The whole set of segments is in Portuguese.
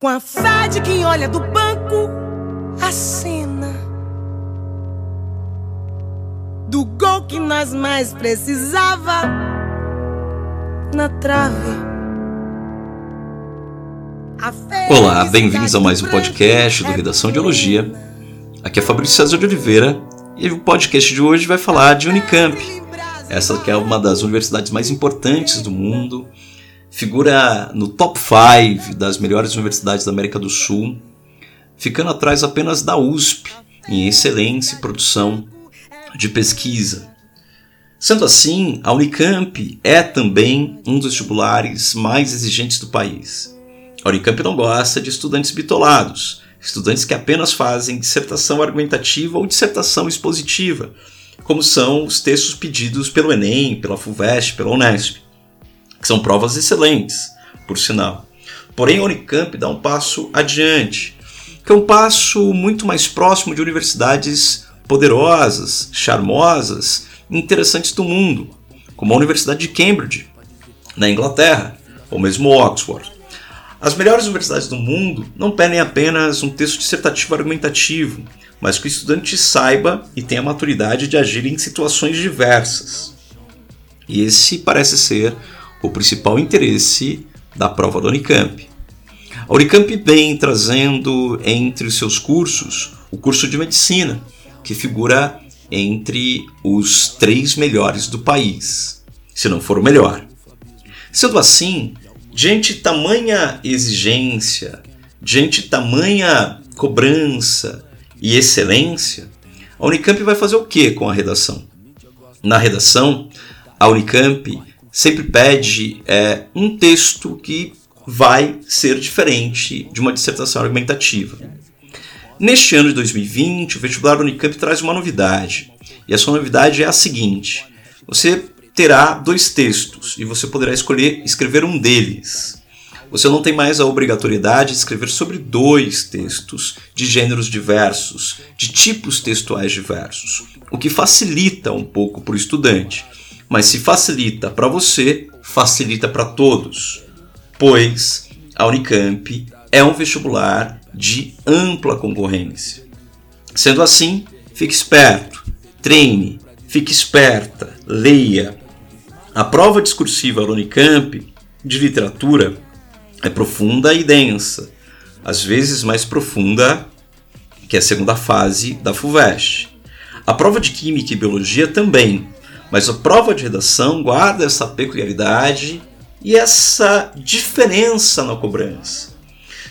Com a fé de quem olha do banco a cena do gol que nós mais precisava na trave. Olá, bem-vindos a mais um podcast do Redação de Elogia. Aqui é Fabrício César de Oliveira e o podcast de hoje vai falar de Unicamp, essa que é uma das universidades mais importantes do mundo, figura no top 5 das melhores universidades da América do Sul, ficando atrás apenas da USP em excelência e produção de pesquisa. Sendo assim, a Unicamp é também um dos vestibulares mais exigentes do país. A Unicamp não gosta de estudantes bitolados, estudantes que apenas fazem dissertação argumentativa ou dissertação expositiva, como são os textos pedidos pelo Enem, pela FUVEST, pela Unesp, são provas excelentes, por sinal. Porém, a Unicamp dá um passo adiante, que é um passo muito mais próximo de universidades poderosas, charmosas, interessantes do mundo, como a Universidade de Cambridge, na Inglaterra, ou mesmo Oxford. As melhores universidades do mundo não pedem apenas um texto dissertativo argumentativo, mas que o estudante saiba e tenha a maturidade de agir em situações diversas. E esse parece ser o principal interesse da prova da Unicamp. A Unicamp vem trazendo entre os seus cursos o curso de medicina, que figura entre os três melhores do país, se não for o melhor. Sendo assim, diante tamanha exigência, diante tamanha cobrança e excelência, a Unicamp vai fazer o que com a redação? Na redação, a Unicamp sempre pede é, um texto que vai ser diferente de uma dissertação argumentativa. Neste ano de 2020, o vestibular Unicamp traz uma novidade. E essa novidade é a seguinte: você terá dois textos e você poderá escolher escrever um deles. Você não tem mais a obrigatoriedade de escrever sobre dois textos de gêneros diversos, de tipos textuais diversos, o que facilita um pouco para o estudante. Mas se facilita para você, facilita para todos, pois a Unicamp é um vestibular de ampla concorrência. Sendo assim, fique esperto, treine, fique esperta, leia, a prova discursiva da Unicamp de literatura é profunda e densa, às vezes mais profunda que a segunda fase da FUVEST. A prova de Química e Biologia também, mas a prova de redação guarda essa peculiaridade e essa diferença na cobrança.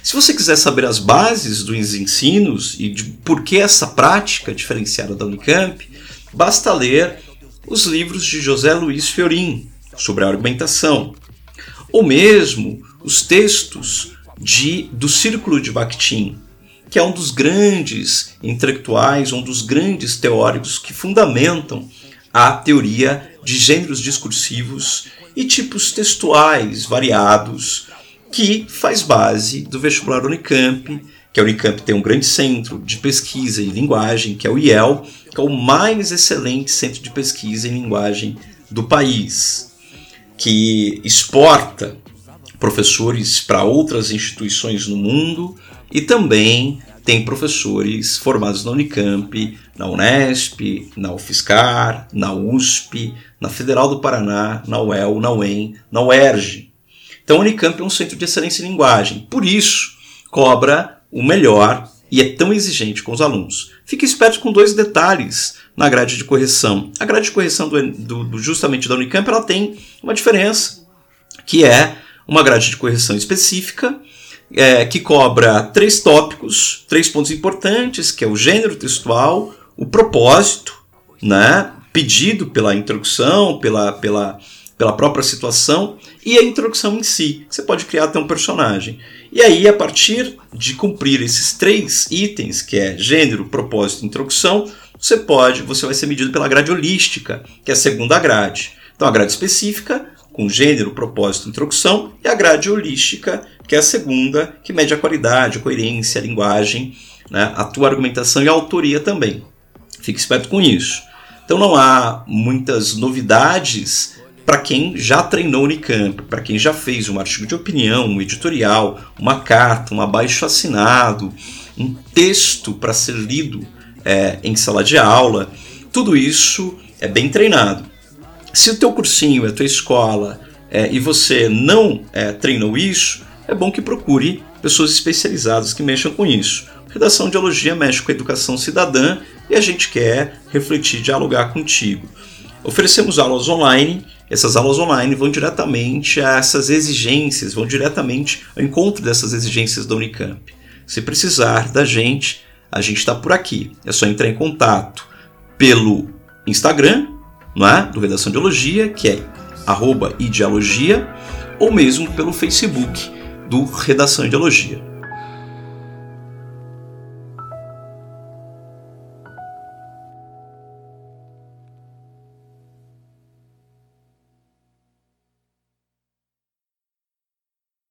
Se você quiser saber as bases dos ensinos e de por que essa prática diferenciada da Unicamp, basta ler os livros de José Luiz Fiorin sobre a argumentação, ou mesmo os textos de, do Círculo de Bakhtin, que é um dos grandes intelectuais, um dos grandes teóricos que fundamentam a teoria de gêneros discursivos e tipos textuais variados, que faz base do vestibular Unicamp, que a Unicamp tem um grande centro de pesquisa em linguagem, que é o IEL, que é o mais excelente centro de pesquisa em linguagem do país, que exporta professores para outras instituições no mundo e também tem professores formados na Unicamp, na Unesp, na UFSCar, na USP, na Federal do Paraná, na UEL, na UEM, na UERJ. Então, a Unicamp é um centro de excelência em linguagem. Por isso, cobra o melhor e é tão exigente com os alunos. Fique esperto com dois detalhes na grade de correção. A grade de correção do, do, do, justamente da Unicamp ela tem uma diferença, que é uma grade de correção específica é, que cobra três tópicos, três pontos importantes, que é o gênero textual, o propósito, né, pedido pela introdução, pela, pela, pela própria situação e a introdução em si. Você pode criar até um personagem. E aí, a partir de cumprir esses três itens, que é gênero, propósito e introdução, você pode, você vai ser medido pela grade holística, que é a segunda grade. Então, a grade específica, com gênero, propósito e introdução, e a grade holística, que é a segunda, que mede a qualidade, a coerência, a linguagem, né, a tua argumentação e a autoria também. Fique esperto com isso. Então não há muitas novidades para quem já treinou Unicamp, para quem já fez um artigo de opinião, um editorial, uma carta, um abaixo assinado, um texto para ser lido é, em sala de aula, tudo isso é bem treinado. Se o teu cursinho a tua escola é, e você não é, treinou isso, é bom que procure pessoas especializadas que mexam com isso. Redação de Elogia mexe a educação cidadã e a gente quer refletir, dialogar contigo. Oferecemos aulas online, essas aulas online vão diretamente a essas exigências, vão diretamente ao encontro dessas exigências da Unicamp. Se precisar da gente, a gente está por aqui. É só entrar em contato pelo Instagram, não é? do Redação de Elogia, que é arroba ideologia, ou mesmo pelo Facebook do Redação Ideologia.